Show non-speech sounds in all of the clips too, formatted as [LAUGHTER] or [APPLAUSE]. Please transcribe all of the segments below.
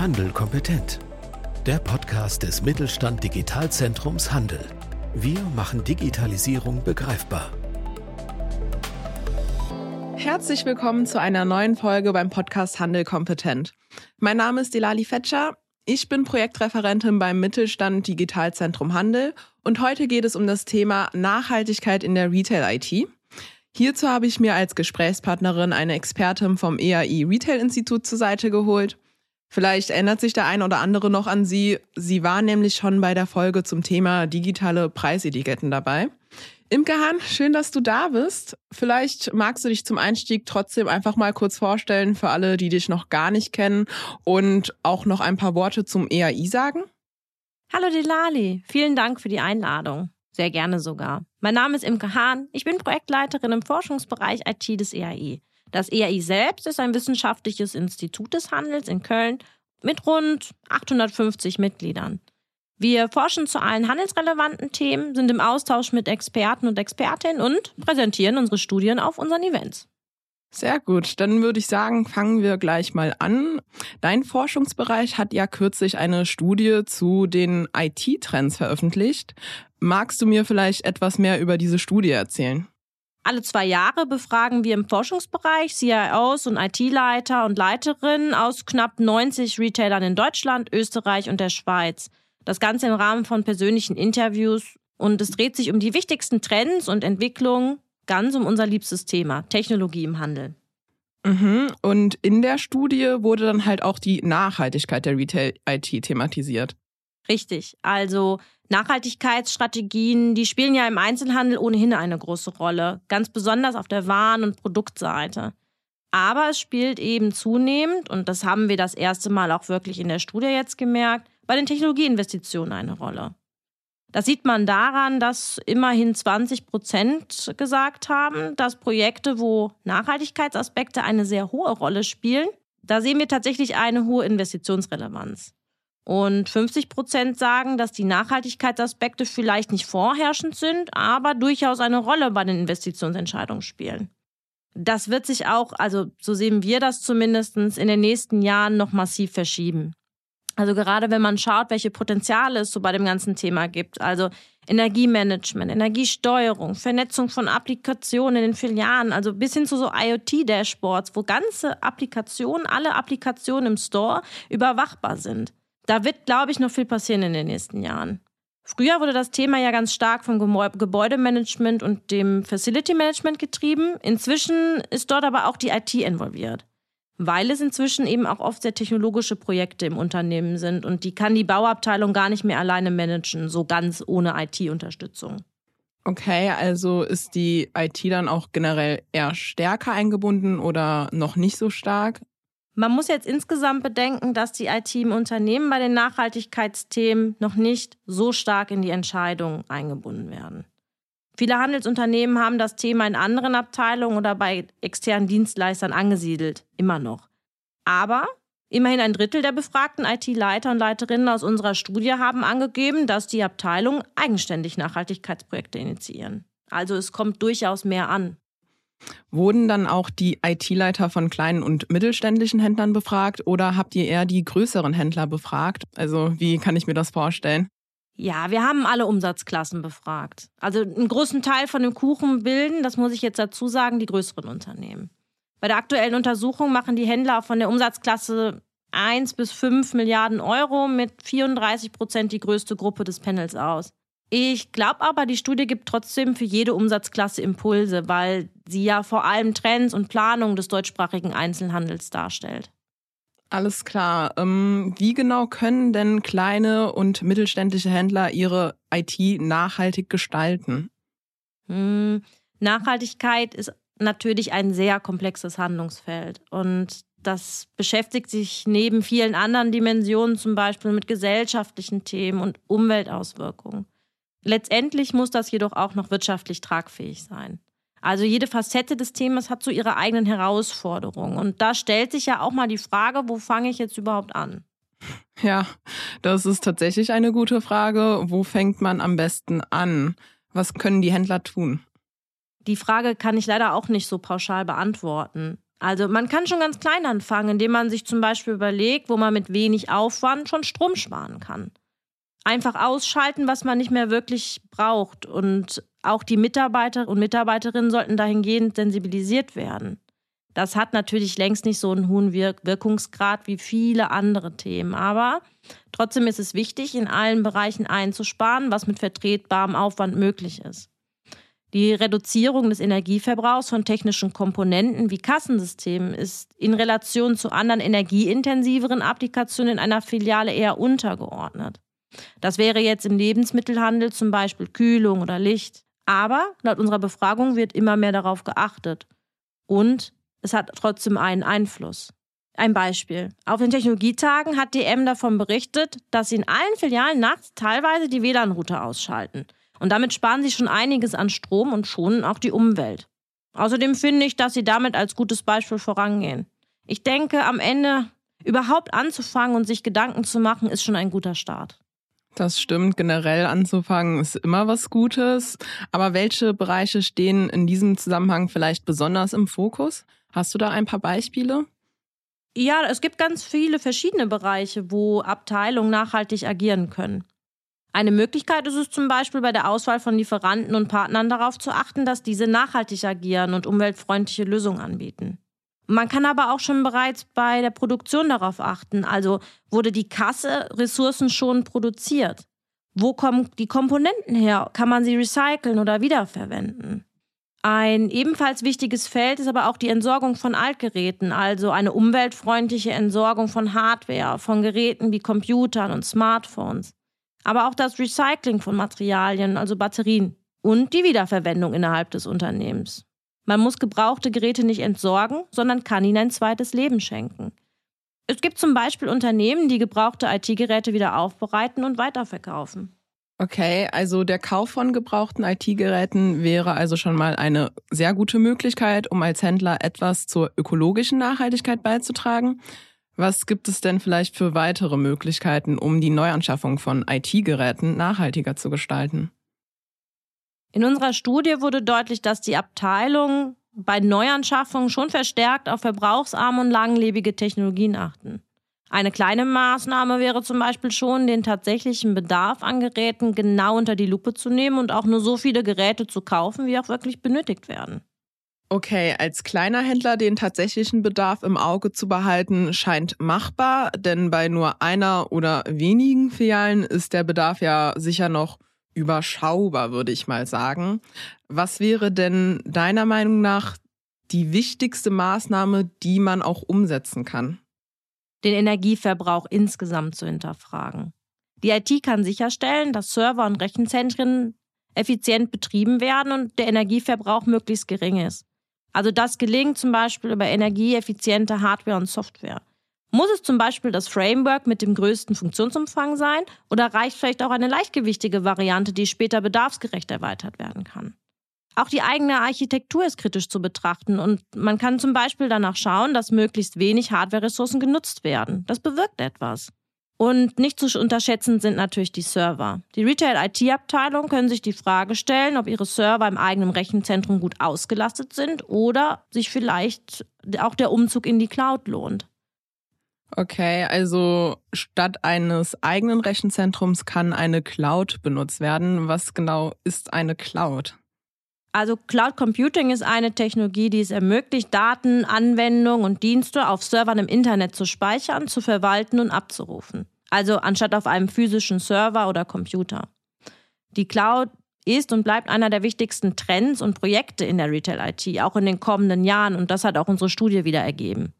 Handel kompetent. Der Podcast des Mittelstand Digitalzentrums Handel. Wir machen Digitalisierung begreifbar. Herzlich willkommen zu einer neuen Folge beim Podcast Handel kompetent. Mein Name ist Delali Fetscher. Ich bin Projektreferentin beim Mittelstand Digitalzentrum Handel und heute geht es um das Thema Nachhaltigkeit in der Retail-IT. Hierzu habe ich mir als Gesprächspartnerin eine Expertin vom EAI Retail Institut zur Seite geholt. Vielleicht erinnert sich der ein oder andere noch an sie. Sie war nämlich schon bei der Folge zum Thema digitale Preisetiketten dabei. Imke Hahn, schön, dass du da bist. Vielleicht magst du dich zum Einstieg trotzdem einfach mal kurz vorstellen für alle, die dich noch gar nicht kennen und auch noch ein paar Worte zum EAI sagen. Hallo Delali, vielen Dank für die Einladung. Sehr gerne sogar. Mein Name ist Imke Hahn. Ich bin Projektleiterin im Forschungsbereich IT des EAI. Das EAI selbst ist ein wissenschaftliches Institut des Handels in Köln mit rund 850 Mitgliedern. Wir forschen zu allen handelsrelevanten Themen, sind im Austausch mit Experten und Expertinnen und präsentieren unsere Studien auf unseren Events. Sehr gut, dann würde ich sagen, fangen wir gleich mal an. Dein Forschungsbereich hat ja kürzlich eine Studie zu den IT-Trends veröffentlicht. Magst du mir vielleicht etwas mehr über diese Studie erzählen? Alle zwei Jahre befragen wir im Forschungsbereich CIOs und IT-Leiter und Leiterinnen aus knapp 90 Retailern in Deutschland, Österreich und der Schweiz. Das Ganze im Rahmen von persönlichen Interviews und es dreht sich um die wichtigsten Trends und Entwicklungen, ganz um unser liebstes Thema, Technologie im Handel. Mhm. Und in der Studie wurde dann halt auch die Nachhaltigkeit der Retail-IT thematisiert. Richtig. Also Nachhaltigkeitsstrategien, die spielen ja im Einzelhandel ohnehin eine große Rolle, ganz besonders auf der Waren- und Produktseite. Aber es spielt eben zunehmend, und das haben wir das erste Mal auch wirklich in der Studie jetzt gemerkt, bei den Technologieinvestitionen eine Rolle. Das sieht man daran, dass immerhin 20 Prozent gesagt haben, dass Projekte, wo Nachhaltigkeitsaspekte eine sehr hohe Rolle spielen, da sehen wir tatsächlich eine hohe Investitionsrelevanz. Und 50 Prozent sagen, dass die Nachhaltigkeitsaspekte vielleicht nicht vorherrschend sind, aber durchaus eine Rolle bei den Investitionsentscheidungen spielen. Das wird sich auch, also so sehen wir das zumindest, in den nächsten Jahren noch massiv verschieben. Also gerade wenn man schaut, welche Potenziale es so bei dem ganzen Thema gibt, also Energiemanagement, Energiesteuerung, Vernetzung von Applikationen in den Filialen, also bis hin zu so IoT-Dashboards, wo ganze Applikationen, alle Applikationen im Store überwachbar sind. Da wird, glaube ich, noch viel passieren in den nächsten Jahren. Früher wurde das Thema ja ganz stark vom Gebäudemanagement und dem Facility Management getrieben. Inzwischen ist dort aber auch die IT involviert, weil es inzwischen eben auch oft sehr technologische Projekte im Unternehmen sind und die kann die Bauabteilung gar nicht mehr alleine managen, so ganz ohne IT-Unterstützung. Okay, also ist die IT dann auch generell eher stärker eingebunden oder noch nicht so stark? Man muss jetzt insgesamt bedenken, dass die IT im Unternehmen bei den Nachhaltigkeitsthemen noch nicht so stark in die Entscheidung eingebunden werden. Viele Handelsunternehmen haben das Thema in anderen Abteilungen oder bei externen Dienstleistern angesiedelt, immer noch. Aber immerhin ein Drittel der befragten IT-Leiter und Leiterinnen aus unserer Studie haben angegeben, dass die Abteilungen eigenständig Nachhaltigkeitsprojekte initiieren. Also es kommt durchaus mehr an. Wurden dann auch die IT-Leiter von kleinen und mittelständischen Händlern befragt oder habt ihr eher die größeren Händler befragt? Also wie kann ich mir das vorstellen? Ja, wir haben alle Umsatzklassen befragt. Also einen großen Teil von dem Kuchen bilden, das muss ich jetzt dazu sagen, die größeren Unternehmen. Bei der aktuellen Untersuchung machen die Händler von der Umsatzklasse 1 bis 5 Milliarden Euro mit 34 Prozent die größte Gruppe des Panels aus. Ich glaube aber, die Studie gibt trotzdem für jede Umsatzklasse Impulse, weil sie ja vor allem Trends und Planungen des deutschsprachigen Einzelhandels darstellt. Alles klar. Ähm, wie genau können denn kleine und mittelständische Händler ihre IT nachhaltig gestalten? Hm, Nachhaltigkeit ist natürlich ein sehr komplexes Handlungsfeld und das beschäftigt sich neben vielen anderen Dimensionen zum Beispiel mit gesellschaftlichen Themen und Umweltauswirkungen. Letztendlich muss das jedoch auch noch wirtschaftlich tragfähig sein. Also jede Facette des Themas hat so ihre eigenen Herausforderungen. Und da stellt sich ja auch mal die Frage, wo fange ich jetzt überhaupt an? Ja, das ist tatsächlich eine gute Frage. Wo fängt man am besten an? Was können die Händler tun? Die Frage kann ich leider auch nicht so pauschal beantworten. Also man kann schon ganz klein anfangen, indem man sich zum Beispiel überlegt, wo man mit wenig Aufwand schon Strom sparen kann. Einfach ausschalten, was man nicht mehr wirklich braucht. Und auch die Mitarbeiter und Mitarbeiterinnen sollten dahingehend sensibilisiert werden. Das hat natürlich längst nicht so einen hohen Wirkungsgrad wie viele andere Themen. Aber trotzdem ist es wichtig, in allen Bereichen einzusparen, was mit vertretbarem Aufwand möglich ist. Die Reduzierung des Energieverbrauchs von technischen Komponenten wie Kassensystemen ist in Relation zu anderen energieintensiveren Applikationen in einer Filiale eher untergeordnet. Das wäre jetzt im Lebensmittelhandel zum Beispiel Kühlung oder Licht. Aber laut unserer Befragung wird immer mehr darauf geachtet. Und es hat trotzdem einen Einfluss. Ein Beispiel. Auf den Technologietagen hat DM davon berichtet, dass sie in allen Filialen nachts teilweise die WLAN-Router ausschalten. Und damit sparen sie schon einiges an Strom und schonen auch die Umwelt. Außerdem finde ich, dass sie damit als gutes Beispiel vorangehen. Ich denke, am Ende überhaupt anzufangen und sich Gedanken zu machen, ist schon ein guter Start. Das stimmt, generell anzufangen ist immer was Gutes. Aber welche Bereiche stehen in diesem Zusammenhang vielleicht besonders im Fokus? Hast du da ein paar Beispiele? Ja, es gibt ganz viele verschiedene Bereiche, wo Abteilungen nachhaltig agieren können. Eine Möglichkeit ist es zum Beispiel bei der Auswahl von Lieferanten und Partnern darauf zu achten, dass diese nachhaltig agieren und umweltfreundliche Lösungen anbieten. Man kann aber auch schon bereits bei der Produktion darauf achten. Also wurde die Kasse ressourcenschonend produziert? Wo kommen die Komponenten her? Kann man sie recyceln oder wiederverwenden? Ein ebenfalls wichtiges Feld ist aber auch die Entsorgung von Altgeräten, also eine umweltfreundliche Entsorgung von Hardware, von Geräten wie Computern und Smartphones aber auch das Recycling von Materialien, also Batterien und die Wiederverwendung innerhalb des Unternehmens. Man muss gebrauchte Geräte nicht entsorgen, sondern kann ihnen ein zweites Leben schenken. Es gibt zum Beispiel Unternehmen, die gebrauchte IT-Geräte wieder aufbereiten und weiterverkaufen. Okay, also der Kauf von gebrauchten IT-Geräten wäre also schon mal eine sehr gute Möglichkeit, um als Händler etwas zur ökologischen Nachhaltigkeit beizutragen. Was gibt es denn vielleicht für weitere Möglichkeiten, um die Neuanschaffung von IT-Geräten nachhaltiger zu gestalten? In unserer Studie wurde deutlich, dass die Abteilungen bei Neuanschaffungen schon verstärkt auf verbrauchsarme und langlebige Technologien achten. Eine kleine Maßnahme wäre zum Beispiel schon, den tatsächlichen Bedarf an Geräten genau unter die Lupe zu nehmen und auch nur so viele Geräte zu kaufen, wie auch wirklich benötigt werden. Okay, als kleiner Händler den tatsächlichen Bedarf im Auge zu behalten, scheint machbar, denn bei nur einer oder wenigen Filialen ist der Bedarf ja sicher noch überschaubar, würde ich mal sagen. Was wäre denn deiner Meinung nach die wichtigste Maßnahme, die man auch umsetzen kann? Den Energieverbrauch insgesamt zu hinterfragen. Die IT kann sicherstellen, dass Server und Rechenzentren effizient betrieben werden und der Energieverbrauch möglichst gering ist. Also das gelingt zum Beispiel über energieeffiziente Hardware und Software. Muss es zum Beispiel das Framework mit dem größten Funktionsumfang sein oder reicht vielleicht auch eine leichtgewichtige Variante, die später bedarfsgerecht erweitert werden kann? Auch die eigene Architektur ist kritisch zu betrachten und man kann zum Beispiel danach schauen, dass möglichst wenig Hardware-Ressourcen genutzt werden. Das bewirkt etwas. Und nicht zu unterschätzen sind natürlich die Server. Die Retail-IT-Abteilung können sich die Frage stellen, ob ihre Server im eigenen Rechenzentrum gut ausgelastet sind oder sich vielleicht auch der Umzug in die Cloud lohnt. Okay, also statt eines eigenen Rechenzentrums kann eine Cloud benutzt werden. Was genau ist eine Cloud? Also Cloud Computing ist eine Technologie, die es ermöglicht, Daten, Anwendungen und Dienste auf Servern im Internet zu speichern, zu verwalten und abzurufen. Also anstatt auf einem physischen Server oder Computer. Die Cloud ist und bleibt einer der wichtigsten Trends und Projekte in der Retail-IT, auch in den kommenden Jahren. Und das hat auch unsere Studie wieder ergeben.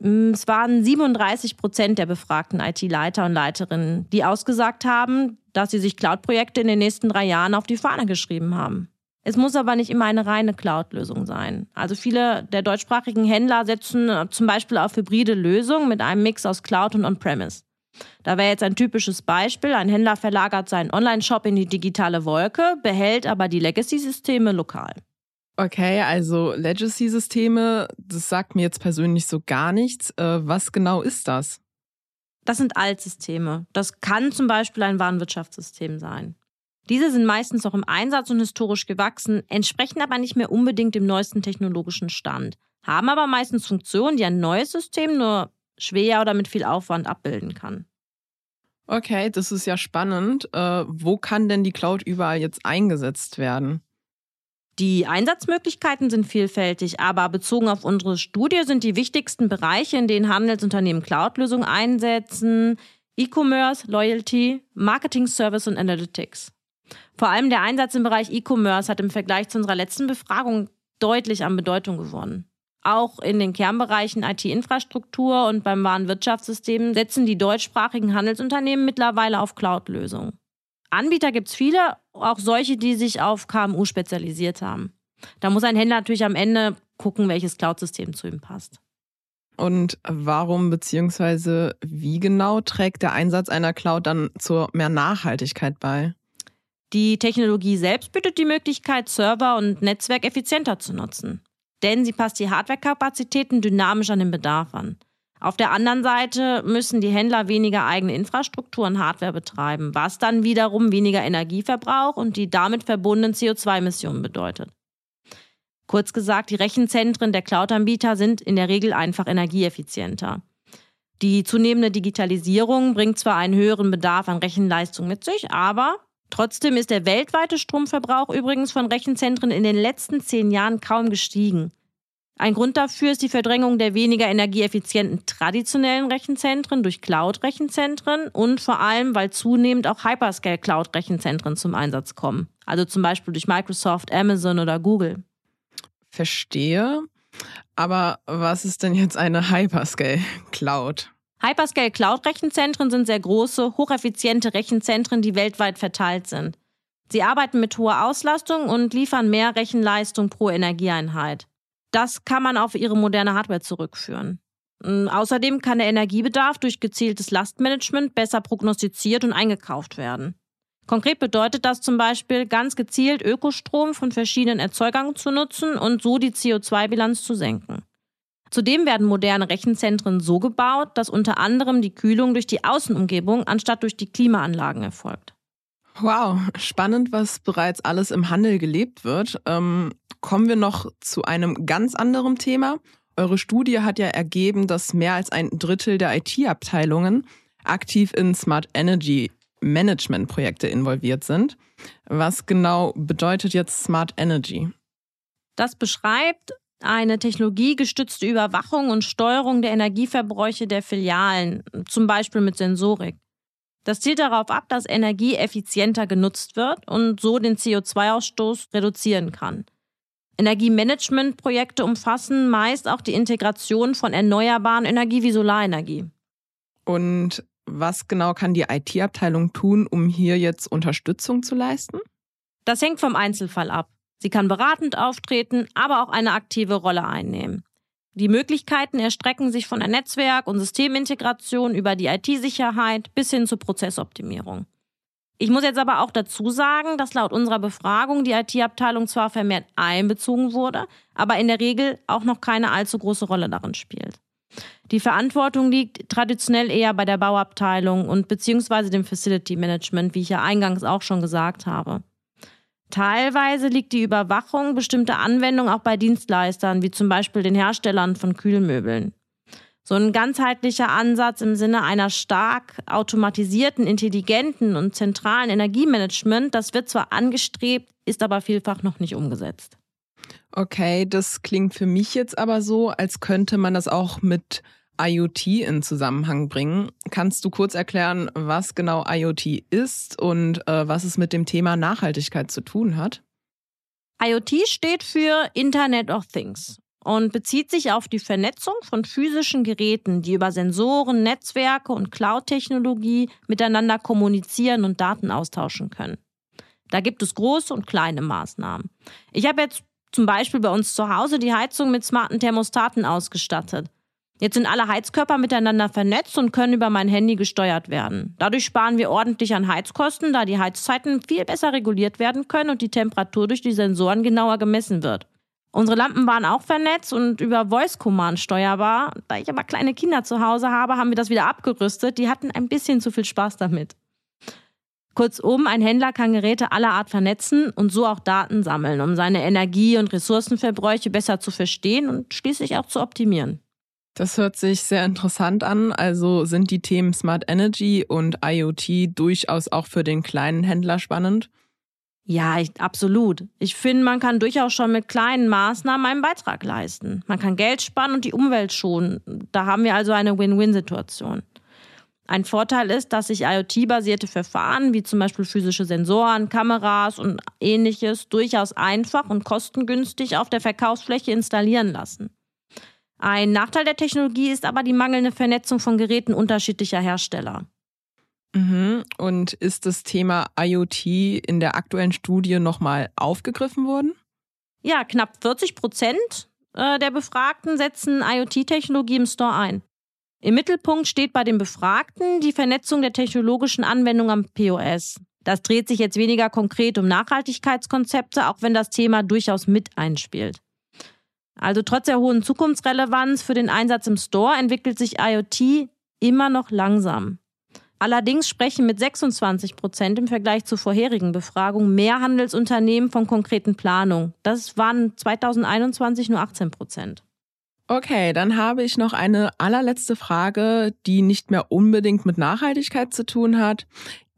Mm, es waren 37 Prozent der befragten IT-Leiter und Leiterinnen, die ausgesagt haben, dass sie sich Cloud-Projekte in den nächsten drei Jahren auf die Fahne geschrieben haben. Es muss aber nicht immer eine reine Cloud-Lösung sein. Also viele der deutschsprachigen Händler setzen äh, zum Beispiel auf hybride Lösungen mit einem Mix aus Cloud und On-Premise. Da wäre jetzt ein typisches Beispiel. Ein Händler verlagert seinen Online-Shop in die digitale Wolke, behält aber die Legacy-Systeme lokal. Okay, also Legacy-Systeme, das sagt mir jetzt persönlich so gar nichts. Äh, was genau ist das? Das sind Altsysteme. Das kann zum Beispiel ein Warenwirtschaftssystem sein. Diese sind meistens auch im Einsatz und historisch gewachsen, entsprechen aber nicht mehr unbedingt dem neuesten technologischen Stand. haben aber meistens Funktionen, die ein neues System nur schwer oder mit viel Aufwand abbilden kann. Okay, das ist ja spannend. Äh, wo kann denn die Cloud überall jetzt eingesetzt werden? Die Einsatzmöglichkeiten sind vielfältig, aber bezogen auf unsere Studie sind die wichtigsten Bereiche, in denen Handelsunternehmen Cloud-Lösungen einsetzen, E-Commerce, Loyalty, Marketing Service und Analytics. Vor allem der Einsatz im Bereich E-Commerce hat im Vergleich zu unserer letzten Befragung deutlich an Bedeutung gewonnen. Auch in den Kernbereichen IT-Infrastruktur und beim Warenwirtschaftssystem setzen die deutschsprachigen Handelsunternehmen mittlerweile auf Cloud-Lösungen. Anbieter gibt es viele, auch solche, die sich auf KMU spezialisiert haben. Da muss ein Händler natürlich am Ende gucken, welches Cloud-System zu ihm passt. Und warum bzw. wie genau trägt der Einsatz einer Cloud dann zur mehr Nachhaltigkeit bei? Die Technologie selbst bietet die Möglichkeit, Server und Netzwerk effizienter zu nutzen denn sie passt die Hardwarekapazitäten dynamisch an den Bedarf an. Auf der anderen Seite müssen die Händler weniger eigene Infrastruktur und Hardware betreiben, was dann wiederum weniger Energieverbrauch und die damit verbundenen CO2-Emissionen bedeutet. Kurz gesagt, die Rechenzentren der Cloud-Anbieter sind in der Regel einfach energieeffizienter. Die zunehmende Digitalisierung bringt zwar einen höheren Bedarf an Rechenleistung mit sich, aber Trotzdem ist der weltweite Stromverbrauch übrigens von Rechenzentren in den letzten zehn Jahren kaum gestiegen. Ein Grund dafür ist die Verdrängung der weniger energieeffizienten traditionellen Rechenzentren durch Cloud-Rechenzentren und vor allem, weil zunehmend auch Hyperscale-Cloud-Rechenzentren zum Einsatz kommen. Also zum Beispiel durch Microsoft, Amazon oder Google. Verstehe. Aber was ist denn jetzt eine Hyperscale-Cloud? Hyperscale Cloud Rechenzentren sind sehr große, hocheffiziente Rechenzentren, die weltweit verteilt sind. Sie arbeiten mit hoher Auslastung und liefern mehr Rechenleistung pro Energieeinheit. Das kann man auf ihre moderne Hardware zurückführen. Mm, außerdem kann der Energiebedarf durch gezieltes Lastmanagement besser prognostiziert und eingekauft werden. Konkret bedeutet das zum Beispiel, ganz gezielt Ökostrom von verschiedenen Erzeugern zu nutzen und so die CO2-Bilanz zu senken. Zudem werden moderne Rechenzentren so gebaut, dass unter anderem die Kühlung durch die Außenumgebung anstatt durch die Klimaanlagen erfolgt. Wow, spannend, was bereits alles im Handel gelebt wird. Ähm, kommen wir noch zu einem ganz anderen Thema. Eure Studie hat ja ergeben, dass mehr als ein Drittel der IT-Abteilungen aktiv in Smart Energy Management Projekte involviert sind. Was genau bedeutet jetzt Smart Energy? Das beschreibt, eine technologiegestützte Überwachung und Steuerung der Energieverbräuche der Filialen, zum Beispiel mit Sensorik. Das zielt darauf ab, dass Energie effizienter genutzt wird und so den CO2-Ausstoß reduzieren kann. Energiemanagementprojekte umfassen meist auch die Integration von erneuerbaren Energie wie Solarenergie. Und was genau kann die IT-Abteilung tun, um hier jetzt Unterstützung zu leisten? Das hängt vom Einzelfall ab. Sie kann beratend auftreten, aber auch eine aktive Rolle einnehmen. Die Möglichkeiten erstrecken sich von der Netzwerk- und Systemintegration über die IT-Sicherheit bis hin zur Prozessoptimierung. Ich muss jetzt aber auch dazu sagen, dass laut unserer Befragung die IT-Abteilung zwar vermehrt einbezogen wurde, aber in der Regel auch noch keine allzu große Rolle darin spielt. Die Verantwortung liegt traditionell eher bei der Bauabteilung und beziehungsweise dem Facility Management, wie ich ja eingangs auch schon gesagt habe. Teilweise liegt die Überwachung bestimmter Anwendungen auch bei Dienstleistern, wie zum Beispiel den Herstellern von Kühlmöbeln. So ein ganzheitlicher Ansatz im Sinne einer stark automatisierten, intelligenten und zentralen Energiemanagement, das wird zwar angestrebt, ist aber vielfach noch nicht umgesetzt. Okay, das klingt für mich jetzt aber so, als könnte man das auch mit IoT in Zusammenhang bringen. Kannst du kurz erklären, was genau IoT ist und äh, was es mit dem Thema Nachhaltigkeit zu tun hat? IoT steht für Internet of Things und bezieht sich auf die Vernetzung von physischen Geräten, die über Sensoren, Netzwerke und Cloud-Technologie miteinander kommunizieren und Daten austauschen können. Da gibt es große und kleine Maßnahmen. Ich habe jetzt zum Beispiel bei uns zu Hause die Heizung mit smarten Thermostaten ausgestattet. Jetzt sind alle Heizkörper miteinander vernetzt und können über mein Handy gesteuert werden. Dadurch sparen wir ordentlich an Heizkosten, da die Heizzeiten viel besser reguliert werden können und die Temperatur durch die Sensoren genauer gemessen wird. Unsere Lampen waren auch vernetzt und über Voice Command steuerbar. Da ich aber kleine Kinder zu Hause habe, haben wir das wieder abgerüstet. Die hatten ein bisschen zu viel Spaß damit. Kurzum, ein Händler kann Geräte aller Art vernetzen und so auch Daten sammeln, um seine Energie- und Ressourcenverbräuche besser zu verstehen und schließlich auch zu optimieren. Das hört sich sehr interessant an. Also sind die Themen Smart Energy und IoT durchaus auch für den kleinen Händler spannend? Ja, ich, absolut. Ich finde, man kann durchaus schon mit kleinen Maßnahmen einen Beitrag leisten. Man kann Geld sparen und die Umwelt schonen. Da haben wir also eine Win-Win-Situation. Ein Vorteil ist, dass sich IoT-basierte Verfahren wie zum Beispiel physische Sensoren, Kameras und ähnliches durchaus einfach und kostengünstig auf der Verkaufsfläche installieren lassen. Ein Nachteil der Technologie ist aber die mangelnde Vernetzung von Geräten unterschiedlicher Hersteller. Mhm. Und ist das Thema IoT in der aktuellen Studie nochmal aufgegriffen worden? Ja, knapp 40 Prozent äh, der Befragten setzen IoT-Technologie im Store ein. Im Mittelpunkt steht bei den Befragten die Vernetzung der technologischen Anwendung am POS. Das dreht sich jetzt weniger konkret um Nachhaltigkeitskonzepte, auch wenn das Thema durchaus mit einspielt. Also trotz der hohen Zukunftsrelevanz für den Einsatz im Store entwickelt sich IoT immer noch langsam. Allerdings sprechen mit 26 Prozent im Vergleich zur vorherigen Befragung mehr Handelsunternehmen von konkreten Planungen. Das waren 2021 nur 18 Prozent. Okay, dann habe ich noch eine allerletzte Frage, die nicht mehr unbedingt mit Nachhaltigkeit zu tun hat.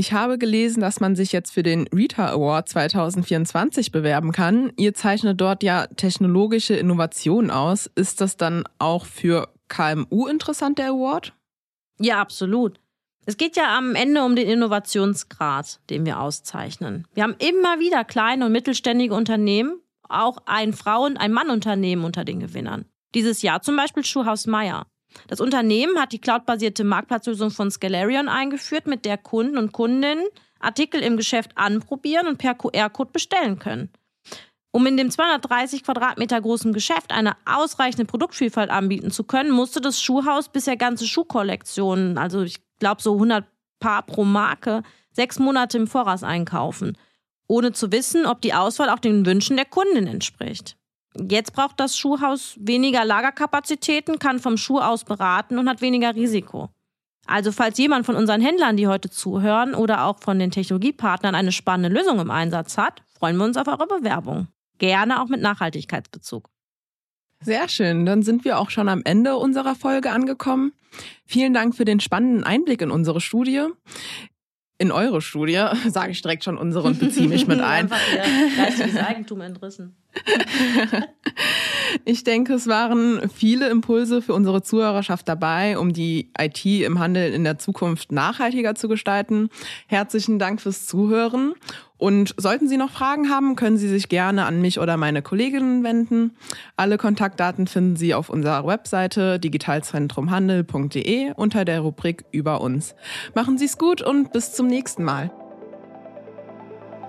Ich habe gelesen, dass man sich jetzt für den Rita Award 2024 bewerben kann. Ihr zeichnet dort ja technologische Innovationen aus. Ist das dann auch für KMU interessant, der Award? Ja, absolut. Es geht ja am Ende um den Innovationsgrad, den wir auszeichnen. Wir haben immer wieder kleine und mittelständige Unternehmen, auch ein Frauen-, ein Mann-Unternehmen unter den Gewinnern. Dieses Jahr zum Beispiel Schuhhaus Meier. Das Unternehmen hat die cloudbasierte Marktplatzlösung von Scalarion eingeführt, mit der Kunden und Kundinnen Artikel im Geschäft anprobieren und per QR-Code bestellen können. Um in dem 230 Quadratmeter großen Geschäft eine ausreichende Produktvielfalt anbieten zu können, musste das Schuhhaus bisher ganze Schuhkollektionen, also ich glaube so 100 Paar pro Marke, sechs Monate im Voraus einkaufen, ohne zu wissen, ob die Auswahl auch den Wünschen der Kundin entspricht. Jetzt braucht das Schuhhaus weniger Lagerkapazitäten, kann vom Schuh aus beraten und hat weniger Risiko. Also falls jemand von unseren Händlern, die heute zuhören oder auch von den Technologiepartnern eine spannende Lösung im Einsatz hat, freuen wir uns auf eure Bewerbung. Gerne auch mit Nachhaltigkeitsbezug. Sehr schön, dann sind wir auch schon am Ende unserer Folge angekommen. Vielen Dank für den spannenden Einblick in unsere Studie in eure Studie, [LAUGHS] sage ich direkt schon unsere und beziehe mich mit [LAUGHS] ein. Einfach ihr geistiges Eigentum entrissen. [LAUGHS] ich denke, es waren viele Impulse für unsere Zuhörerschaft dabei, um die IT im Handel in der Zukunft nachhaltiger zu gestalten. Herzlichen Dank fürs Zuhören. Und sollten Sie noch Fragen haben, können Sie sich gerne an mich oder meine Kolleginnen wenden. Alle Kontaktdaten finden Sie auf unserer Webseite digitalzentrumhandel.de unter der Rubrik Über uns. Machen Sie es gut und bis zum nächsten Mal.